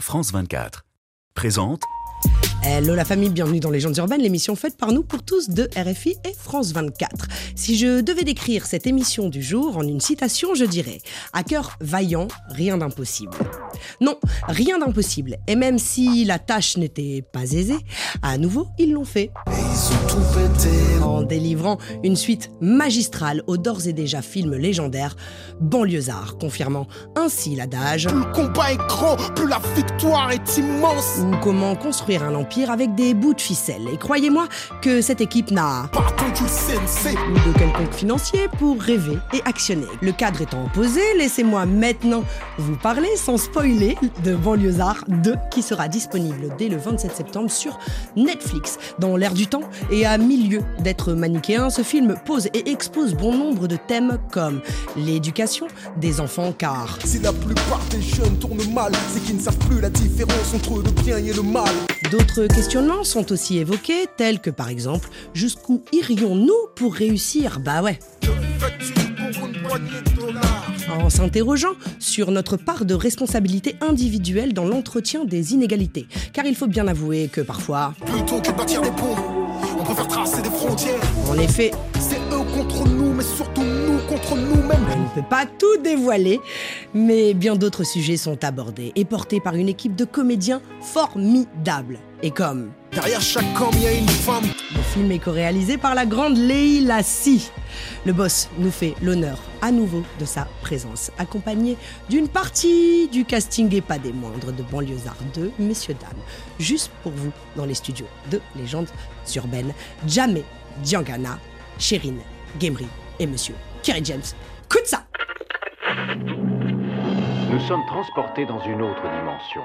France 24. Présente Hello la famille, bienvenue dans Légendes urbaines, l'émission faite par nous pour tous de RFI et France 24. Si je devais décrire cette émission du jour en une citation, je dirais À cœur vaillant, rien d'impossible. Non, rien d'impossible. Et même si la tâche n'était pas aisée, à nouveau, ils l'ont fait. En délivrant une suite magistrale au d'ores et déjà film légendaire Banlieusard, confirmant ainsi l'adage Plus le combat est grand, plus la victoire est immense. ou comment construire un empire avec des bouts de ficelle. Et croyez-moi que cette équipe n'a Pas de quelconque financier pour rêver et actionner. Le cadre étant posé, laissez-moi maintenant vous parler sans spoiler de Banlieusard 2 qui sera disponible dès le 27 septembre sur Netflix. Dans l'air du temps et à milieu d'être manichéen, ce film pose et expose bon nombre de thèmes comme l'éducation des enfants car Si la plupart des jeunes tournent mal, c'est qu'ils ne savent plus la différence entre le bien et le mal. D'autres questionnements sont aussi évoqués, tels que par exemple, jusqu'où irions-nous pour réussir? Bah ouais. En s'interrogeant sur notre part de responsabilité individuelle dans l'entretien des inégalités. Car il faut bien avouer que parfois, Plutôt que bâtir des ponts, on préfère tracer des frontières. en effet, C'est eux contre nous, mais surtout contre nous-mêmes. on ne peut pas tout dévoiler, mais bien d'autres sujets sont abordés et portés par une équipe de comédiens formidables. Et comme Derrière chaque homme, il y a une femme. Le film est co-réalisé par la grande Leila Si. Le boss nous fait l'honneur à nouveau de sa présence, accompagné d'une partie du casting et pas des moindres de Banlieusard 2, messieurs, dames, juste pour vous dans les studios de Légendes urbaines, Jamé Diangana, Chérine Gemri et monsieur Kerry James. Coup de ça Nous sommes transportés dans une autre dimension,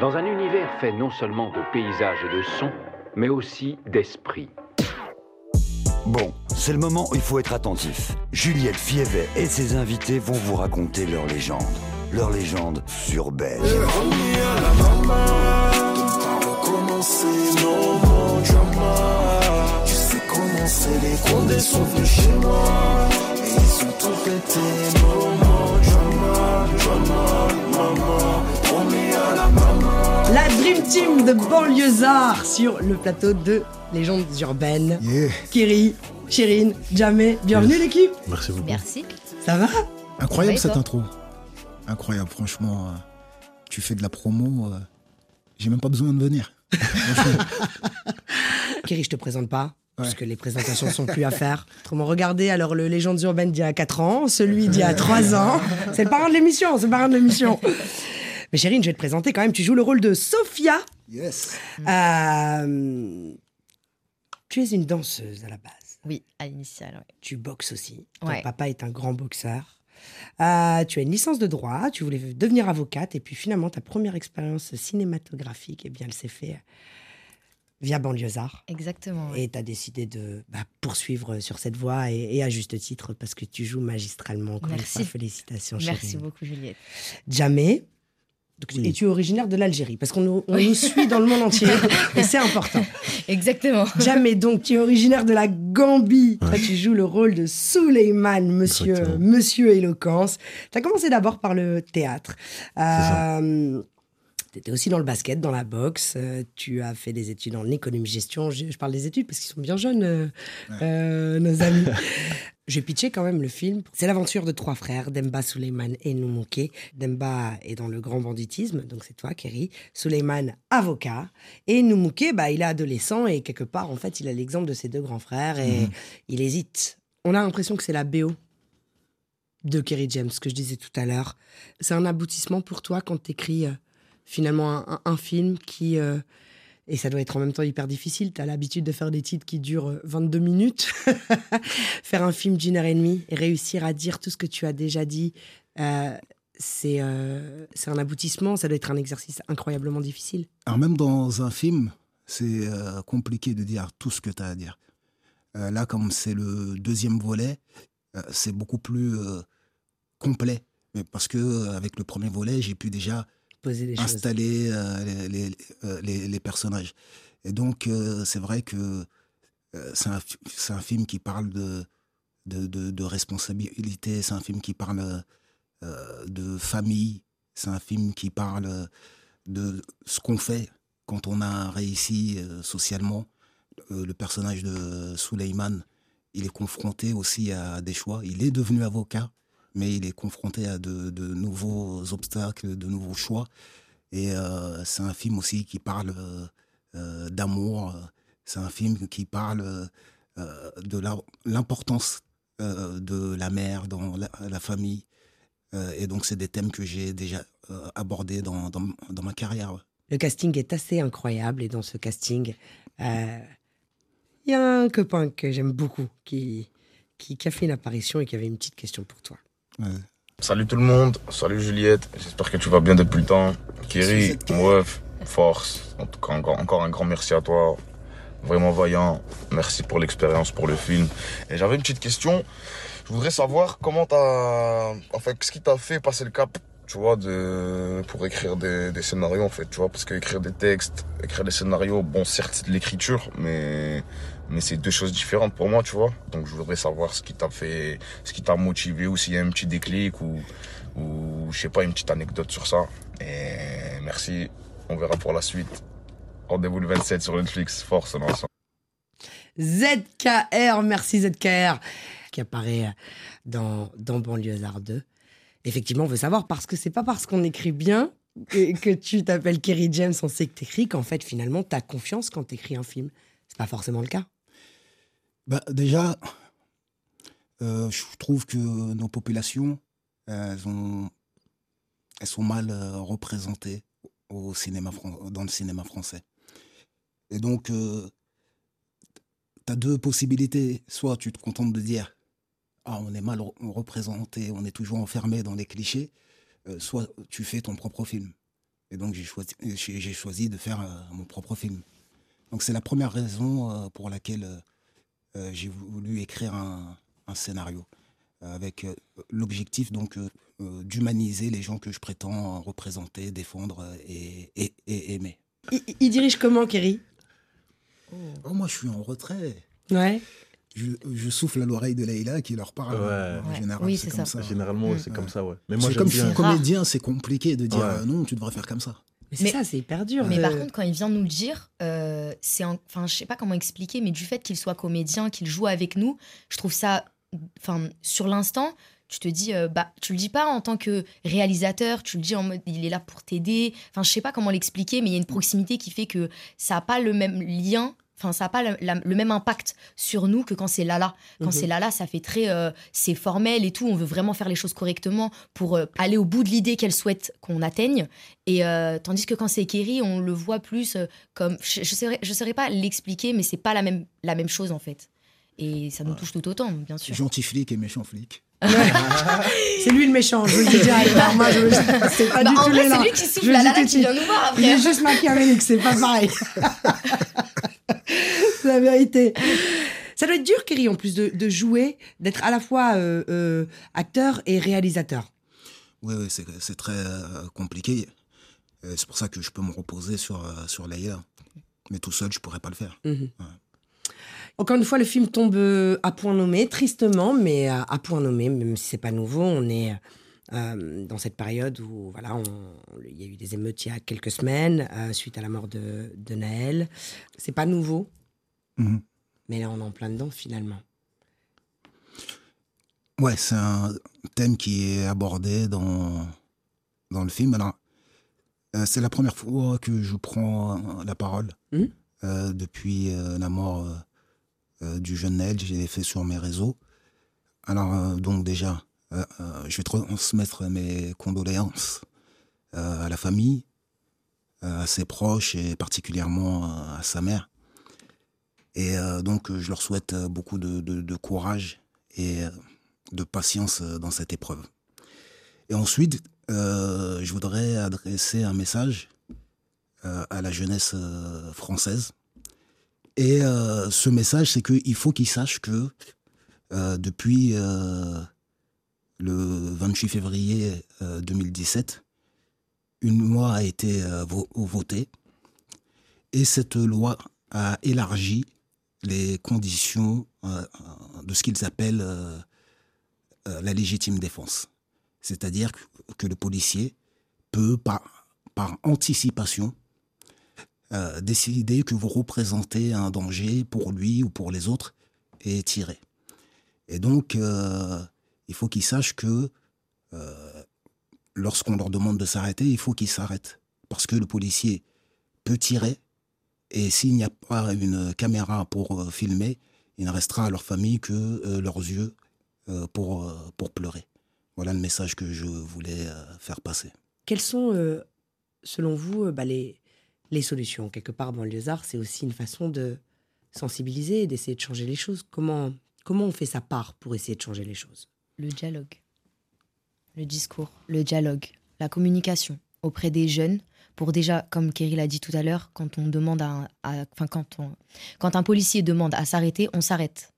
dans un univers fait non seulement de paysages et de sons, mais aussi d'esprit. Bon, c'est le moment où il faut être attentif. Juliette Fievet et ses invités vont vous raconter leur légende. Leur légende more drama. Tu sais comment c'est, les condés sont venus chez moi. Ils tout drama, drama. Promis à la maman. La Dream Team de Banlieusard sur le plateau de Légendes urbaines. Yeah. Kiri, Chérine, Jamé, bienvenue l'équipe Merci beaucoup. Merci. Ça va Incroyable cette intro. Incroyable, franchement. euh, tu fais de la promo. euh, J'ai même pas besoin de venir. Kiri, je te présente pas. Parce que les présentations sont plus à faire. Autrement, regardez alors le Légendes urbaines d'il y a 4 ans, celui d'il y a 3 ans. C'est le parrain de l'émission, c'est le parrain de l'émission. Mais Chérine, je vais te présenter quand même. Tu joues le rôle de Sophia. yes. Euh, Tu es une danseuse à la base. Oui, à l'initiale, ouais. Tu boxes aussi. Ton Ouais. papa est un grand boxeur. Euh, tu as une licence de droit, tu voulais devenir avocate, et puis finalement, ta première expérience cinématographique, eh bien, elle s'est faite via Banlieusard. Exactement. ouais. Et tu as décidé de bah, poursuivre sur cette voie, et, et à juste titre, parce que tu joues magistralement. Encore une Merci. fois, félicitations, Merci chérie. beaucoup, Juliette. Jamais. Donc, Et tu es originaire de l'Algérie, parce qu'on nous, on nous suit dans le monde entier, et c'est important. Exactement. Jamais donc, tu es originaire de la Gambie. Toi, tu joues le rôle de Souleyman, monsieur, Exactement. monsieur éloquence. Tu as commencé d'abord par le théâtre. Tu étais aussi dans le basket, dans la boxe. Euh, tu as fait des études en économie-gestion. Je, je parle des études parce qu'ils sont bien jeunes, euh, euh, nos amis. Je vais pitcher quand même le film. C'est l'aventure de trois frères, Demba, Souleyman et Noumouké. Demba est dans le grand banditisme, donc c'est toi, Kerry. Souleyman, avocat. Et Noumouké, bah, il est adolescent et quelque part, en fait, il a l'exemple de ses deux grands frères et il hésite. On a l'impression que c'est la BO de Kerry James, que je disais tout à l'heure. C'est un aboutissement pour toi quand tu écris finalement un, film qui... euh, et ça doit être en même temps hyper difficile. Tu as l'habitude de faire des titres qui durent euh, 22 minutes. faire un film d'une heure et demie réussir à dire tout ce que tu as déjà dit, euh, c'est euh, c'est un aboutissement. Ça doit être un exercice incroyablement difficile. Alors même dans un film, c'est euh, compliqué de dire tout ce que tu as à dire. Euh, là, comme c'est le deuxième volet, euh, c'est beaucoup plus euh, complet. Parce que euh, avec le premier volet, j'ai pu déjà Installer euh, les, les- euh, les- les personnages. Et donc, euh, c'est vrai que c'est un, film qui parle de, de, de- responsabilité, c'est un film qui parle de famille, c'est un film qui parle de ce qu'on fait quand on a réussi socialement. Le personnage de Suleiman, il est confronté aussi à des choix. Il est devenu avocat, mais il est confronté à de, nouveaux obstacles, de nouveaux choix. Et euh, c'est un film aussi qui parle euh, euh, d'amour. C'est un film qui parle de l'importance de la mère dans la, famille. Et donc, c'est des thèmes que j'ai déjà abordés dans, ma carrière. Le casting est assez incroyable et dans ce casting, il y a un copain que j'aime beaucoup qui a fait une apparition et qui avait une petite question pour toi. Salut tout le monde, salut Juliette, j'espère que tu vas bien depuis le temps. Kiri, Suzette. Mouef, force, en tout cas encore, encore un grand merci à toi, vraiment vaillant, merci pour l'expérience, pour le film. Et j'avais une petite question, je voudrais savoir comment t'as, enfin, qu'est-ce qui t'a fait passer le cap, tu vois, de, pour écrire des, des scénarios en fait, tu vois, parce que écrire des textes, écrire des scénarios, bon certes c'est de l'écriture, mais, mais c'est deux choses différentes pour moi, tu vois. Donc je voudrais savoir ce qui t'a fait, ce qui t'a motivé ou s'il y a un petit déclic ou, ou je sais pas, une petite anecdote sur ça. Et merci, on verra pour la suite. Rendez-vous le 27 sur Netflix, force ensemble. ZKR, merci ZKR, qui apparaît dans, dans Banlieusard 2. Effectivement, on veut savoir parce que c'est pas parce qu'on écrit bien que, que tu t'appelles Kerry James, on sait que t'écris, qu'en fait, finalement, t'as confiance quand t'écris un film. C'est pas forcément le cas. Bah, déjà, euh, je trouve que nos populations, elles, ont, elles sont mal euh, représentées au cinéma, dans le cinéma français. Et donc, tu as deux possibilités. Soit tu te contentes de dire Ah, on est mal re- représenté, on est toujours enfermé dans les clichés. euh, soit tu fais ton propre film. Et donc, j'ai choisi, de faire euh, mon propre film. Donc, c'est la première raison euh, pour laquelle. Euh, j'ai voulu écrire un, un scénario euh, avec euh, l'objectif donc d'humaniser les gens que je prétends représenter, défendre et, et- et aimer. Il, il dirige comment, Kerry? Oh, moi, je suis en retrait. Ouais. Je, je souffle à l'oreille de Leïla qui leur parle. Ouais. En Ouais. général, Oui, c'est comme ça. ça. Généralement, Mm. c'est comme ça, ouais. Mais moi, comme C'est rare. comédien, c'est compliqué de dire Ouais. euh, non, tu devrais faire comme ça. Mais c'est ça, c'est hyper dur. Mais par contre, quand il vient nous le dire, euh, c'est enfin, je sais pas comment expliquer, mais du fait qu'il soit comédien, qu'il joue avec nous, je trouve ça, enfin, sur l'instant, tu te dis, euh, bah, tu le dis pas en tant que réalisateur, tu le dis en mode, il est là pour t'aider. Enfin, je sais pas comment l'expliquer, mais il y a une proximité qui fait que ça a pas le même lien. Enfin, ça n'a pas la- le même impact sur nous que quand c'est Lala. Quand Mhm. c'est Lala, ça fait très. euh, c'est formel et tout. On veut vraiment faire les choses correctement pour euh, aller au bout de l'idée qu'elle souhaite qu'on atteigne. Et euh, tandis que quand c'est Kerry, on le voit plus comme. Je ne saurais, je saurais pas l'expliquer, mais c'est pas la même, la même chose en fait. Et ça nous touche tout autant, bien sûr. Gentil flic et méchant flic. C'est lui le méchant, je vous le dis direct. Alors, moi, je- c'est pas Bah, du en tout les c'est lui qui souffle Je la Lala qui vient nous voir Il est après. juste machiavélique, c'est pas pareil. c'est la vérité. Ça doit être dur, Kerry, en plus de, de jouer, d'être à la fois euh, euh, acteur et réalisateur. Oui, oui, c'est très euh, compliqué. C'est pour ça que je peux me reposer sur, sur Leïla. Mais tout seul, je pourrais pas le faire. Mhm. Encore une fois, le film tombe euh, à point nommé, tristement, mais à, à point nommé, même si c'est pas nouveau. On est euh, dans cette période où voilà, il y a eu des émeutes il y a quelques semaines euh, suite à la mort de, de Naël. C'est pas nouveau, Mhm. mais là on est en plein dedans finalement. Ouais, c'est un thème qui est abordé dans, dans le film. Alors, euh, c'est la première fois que je prends euh, la parole Mhm. euh, depuis euh, la mort euh, euh, du jeune Naël. Je l'ai fait sur mes réseaux. Alors, euh, donc, déjà, euh, euh, je vais transmettre mes condoléances euh, à la famille, euh, à ses proches et particulièrement euh, à sa mère. Et euh, donc, euh, je leur souhaite euh, beaucoup de, courage et euh, de patience euh, dans cette épreuve. Et ensuite, euh, je voudrais adresser un message euh, à la jeunesse euh, française. Et euh, ce message, c'est qu'il faut qu'ils sachent que euh, depuis euh, le 28 février euh, 2017, une loi a été vo- votée. Et cette loi a élargi les conditions de ce qu'ils appellent la légitime défense. C'est-à-dire que le policier peut, par, par anticipation, euh, décider que vous représentez un danger pour lui ou pour les autres et tirer. Et donc, euh, il faut qu'ils sachent que euh, lorsqu'on leur demande de s'arrêter, il faut qu'ils s'arrêtent. Parce que le policier peut tirer, et s'il n'y a pas une caméra pour filmer, il ne restera à leur famille que leurs yeux pour, pour pleurer. Voilà le message que je voulais faire passer. Quelles sont, selon vous, bah, les, les solutions Quelque part, Banlieusard, c'est aussi une façon de sensibiliser et d'essayer de changer les choses. Comment, comment on fait sa part pour essayer de changer les choses? Le dialogue, le discours, le dialogue, la communication auprès des jeunes. Pour déjà, comme Kerry l'a dit tout à l'heure, quand on demande à, à- enfin quand on, quand un policier demande à s'arrêter, on s'arrête.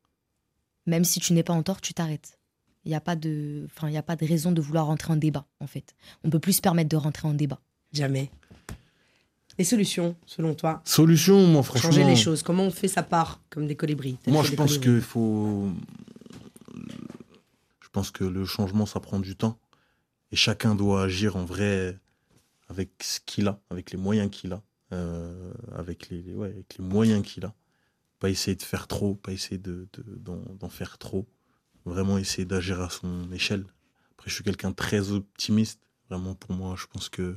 Même si tu n'es pas en tort, tu t'arrêtes. Il n'y a pas de, enfin il a pas de raison de vouloir rentrer en débat en fait. On peut plus se permettre de rentrer en débat. Jamais. Les solutions, selon toi Solution, moi, franchement. Changer les choses. Comment on fait sa part comme des colibris Moi, je pense qu'il faut. Je pense que le changement, ça prend du temps. Et chacun doit agir en vrai avec ce qu'il a, avec les moyens qu'il a, euh, avec, les, ouais, avec les moyens qu'il a. Pas essayer de faire trop, pas essayer de, de- d'en, faire trop. Vraiment essayer d'agir à son échelle. Après, je suis quelqu'un très optimiste. Vraiment, pour moi, je pense que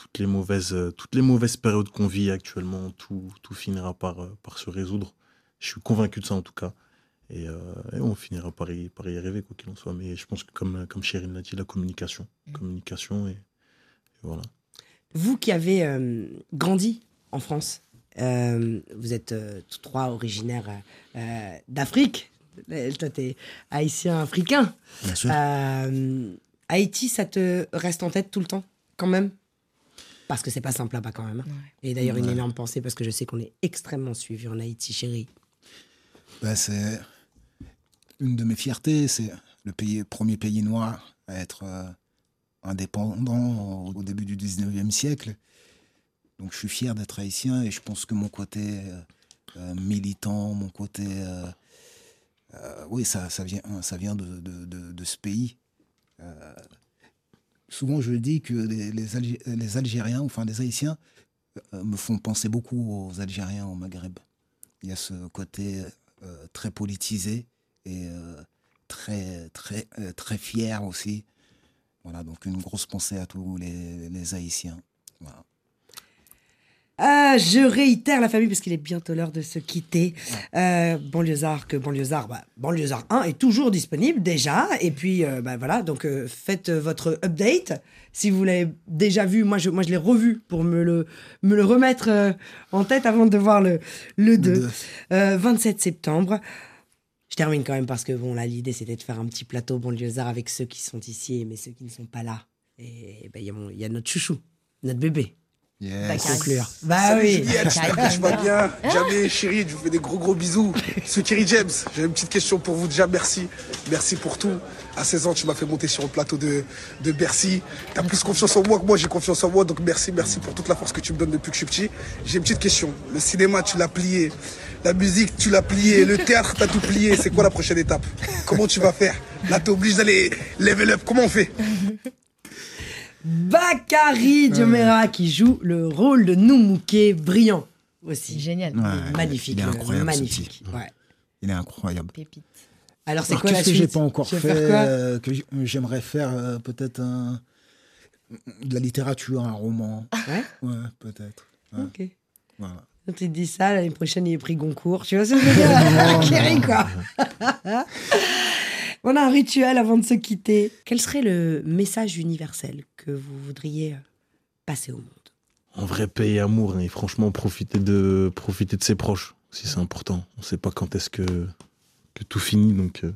toutes les mauvaises, euh, toutes les mauvaises périodes qu'on vit actuellement, tout, tout finira par, euh, par se résoudre. Je suis convaincu de ça en tout cas. Et, euh, et on finira par y, par y arriver, quoi qu'il en soit. Mais je pense que, comme, comme Chérine l'a dit, la communication. Communication et, et voilà. Vous qui avez euh, grandi en France, euh, vous êtes tous trois originaires d'Afrique. Toi, t'es haïtien africain. Bien sûr. Haïti, ça te reste en tête tout le temps, quand même? Parce que c'est pas simple là-bas, quand même. Et d'ailleurs, une énorme pensée, parce que je sais qu'on est extrêmement suivi en Haïti, chérie. Ben, c'est une de mes fiertés, c'est le pays, premier pays noir à être euh, indépendant au, au début du 19e siècle. Donc je suis fier d'être haïtien et je pense que mon côté euh, euh, militant, mon côté... euh, euh, oui, ça, ça vient, ça vient de, de- de- de ce pays. Souvent je dis que les, les, Algé- les Algériens, enfin les Haïtiens, euh, me font penser beaucoup aux Algériens au Maghreb. Il y a ce côté euh, très politisé et euh, très, très, très fier aussi. Voilà, donc une grosse pensée à tous les, les Haïtiens. Voilà. Ah, je réitère la famille parce qu'il est bientôt l'heure de se quitter. Euh, Banlieusard, que Banlieusard, bah, Banlieusard 1 est toujours disponible déjà. Et puis, euh, bah, voilà, donc euh, faites euh, votre update. Si vous l'avez déjà vu, moi je, moi, je l'ai revu pour me le, me le remettre euh, en tête avant de voir le, le 2. deux. Euh, 27 septembre. Je termine quand même parce que bon, là, l'idée c'était de faire un petit plateau Banlieusard avec ceux qui sont ici, mais ceux qui ne sont pas là. Et bah, il y il y, a notre chouchou, notre bébé. Yes. Pour conclure. Bah Salut oui. Juliette, que tu vas bien. Jamais, chérie, je vous fais des gros gros bisous. C'est Kerry James. J'ai une petite question pour vous. Déjà, merci. Merci pour tout. À 16 ans, tu m'as fait monter sur le plateau de, de Bercy. T'as plus confiance en moi que moi, j'ai confiance en moi. Donc merci, merci pour toute la force que tu me donnes depuis que je suis petit. J'ai une petite question. Le cinéma, tu l'as plié. La musique, tu l'as plié. Le théâtre, t'as tout plié. C'est quoi la prochaine étape? Comment tu vas faire? Là, t'es obligé d'aller level up. Comment on fait? Bakary Diomera qui joue le rôle de Noumouké, brillant aussi. Génial. Ouais, magnifique. Il est euh, incroyable. magnifique. Ouais. Il est incroyable. Pépite. Alors c'est quoi la qu'est-ce que suite j'ai pas encore fait euh, que j'aimerais faire euh, peut-être un de la littérature, un roman. Ouais Ouais, peut-être. Ouais, Ok. voilà. Quand tu te dis ça, l'année prochaine, il est pris Goncourt. Tu vois ce que je veux dire quoi. On a un rituel avant de se quitter. Quel serait le message universel que vous voudriez passer au monde? En vrai, paix et amour. hein, et franchement, profiter de, profiter de ses proches. Si c'est important. On sait pas quand est-ce que, que tout finit. Donc, euh,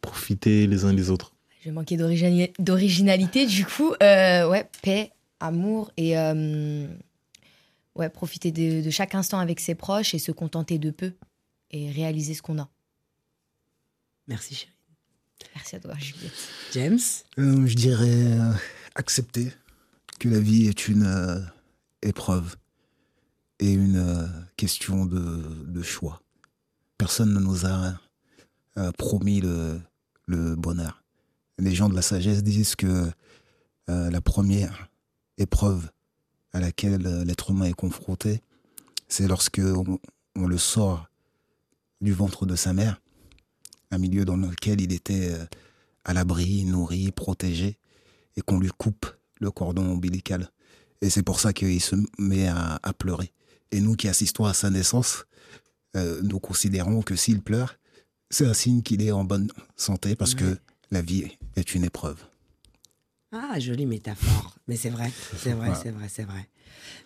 profiter les uns les autres. Je vais manquer d'originalité, du coup. Euh, ouais, paix, amour et euh, ouais, profiter de, de chaque instant avec ses proches et se contenter de peu et réaliser ce qu'on a. Merci, chérie. Merci à toi, Juliette. James Euh, je dirais euh, accepter que la vie est une euh, épreuve et une euh, question de, de choix. Personne ne nous a euh, promis le, le bonheur. Les gens de la sagesse disent que euh, la première épreuve à laquelle l'être humain est confronté, c'est lorsque on, on le sort du ventre de sa mère, un milieu dans lequel il était euh, à l'abri, nourri, protégé, et qu'on lui coupe le cordon ombilical. Et c'est pour ça qu'il se met à, à pleurer. Et nous qui assistons à sa naissance, euh, nous considérons que s'il pleure, c'est un signe qu'il est en bonne santé parce que la vie est une épreuve. Ah, jolie métaphore. Mais c'est vrai, c'est vrai, Voilà. c'est vrai, c'est vrai.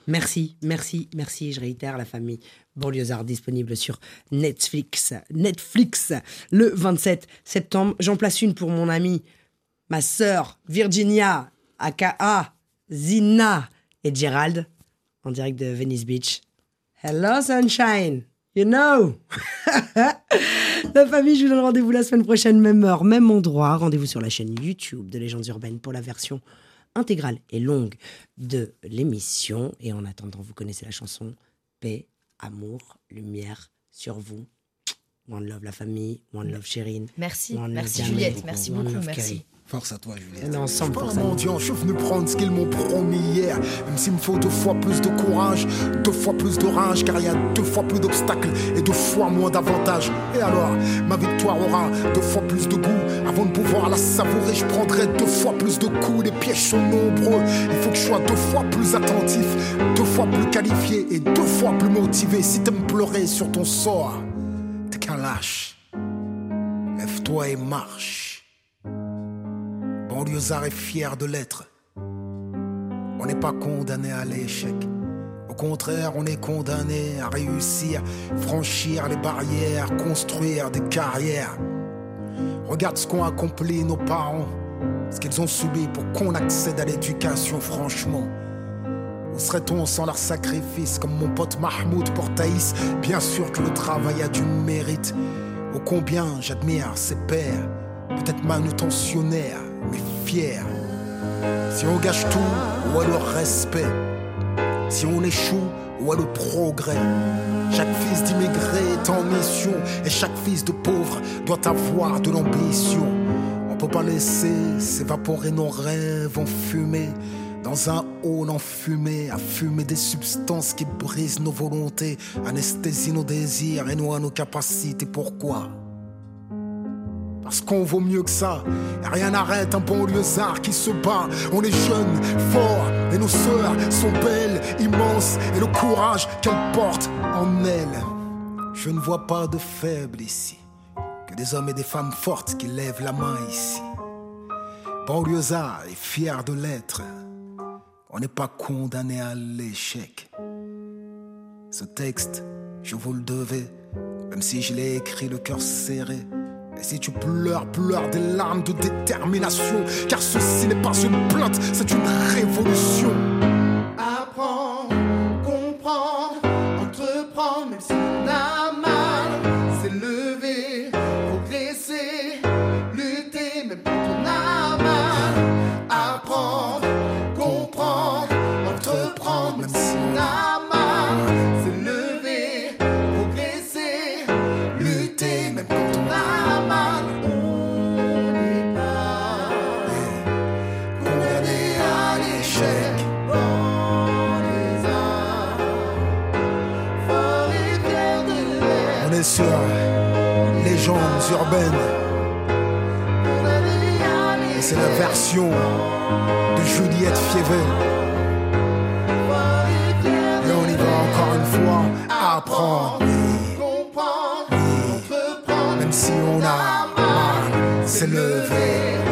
Merci, merci, merci. Je réitère la famille Banlieusard disponible sur Netflix. Netflix, le 27 septembre. J'en place une pour mon amie, ma sœur Virginia, aka Zina et Gerald, en direct de Venice Beach. Hello, sunshine. You know. la famille, je vous donne rendez-vous la semaine prochaine, même heure, même endroit. Rendez-vous sur la chaîne YouTube de Légendes Urbaines pour la version intégrale et longue de l'émission. Et en attendant, vous connaissez la chanson Paix, amour, lumière sur vous. One love la famille, one love Chérine. Merci, merci Juliette, merci beaucoup, merci. Force à toi, Juliette. On est ensemble Pas pour un mendiant, je suis venu prendre ce qu'ils m'ont promis hier. Même s'il me faut deux fois plus de courage, deux fois plus de rage, car il y a deux fois plus d'obstacles et deux fois moins d'avantages. Et alors, ma victoire aura deux fois plus de goût. Avant de pouvoir la savourer, je prendrai deux fois plus de coups. Les pièges sont nombreux, il faut que je sois deux fois plus attentif, deux fois plus qualifié et deux fois plus motivé. Si t'aimes pleurer sur ton sort, t'es qu'un lâche. Lève-toi et marche. Banlieusard est fier de l'être. On n'est pas condamné à l'échec. Au contraire, on est condamné à réussir, franchir les barrières, construire des carrières. Regarde ce qu'ont accompli nos parents, ce qu'ils ont subi pour qu'on accède à l'éducation, franchement. Où serait-on sans leur sacrifice, comme mon pote Mahmoud pour Thaïs? Bien sûr que le travail a du mérite. Ô combien j'admire ses pères, peut-être manutentionnaires, Si on gâche tout, où est le respect Si on échoue, où est le progrès Chaque fils d'immigré est en mission, et chaque fils de pauvre doit avoir de l'ambition. On peut pas laisser s'évaporer nos rêves en fumée. Dans un hall enfumé, à fumer des substances qui brisent nos volontés, anesthésient nos désirs et noient nos capacités. Pourquoi? Parce qu'on vaut mieux que ça. Rien n'arrête un banlieusard qui se bat. On est jeunes, forts, et nos sœurs sont belles, immenses, et le courage qu'elles portent en elles. Je ne vois pas de faibles ici, que des hommes et des femmes fortes qui lèvent la main ici. Banlieusard est fier de l'être. On n'est pas condamné à l'échec. Ce texte, je vous le devais, même si je l'ai écrit le cœur serré. Et si tu pleures, pleure des larmes de détermination, car ceci n'est pas une plainte, c'est une révolution. Apprendre, comprendre, entreprendre, même si c'est la version de Juliette Fievel. Et on y va encore une fois, apprendre, comprendre, entreprendre, même si on a mal, s'élever, progresser,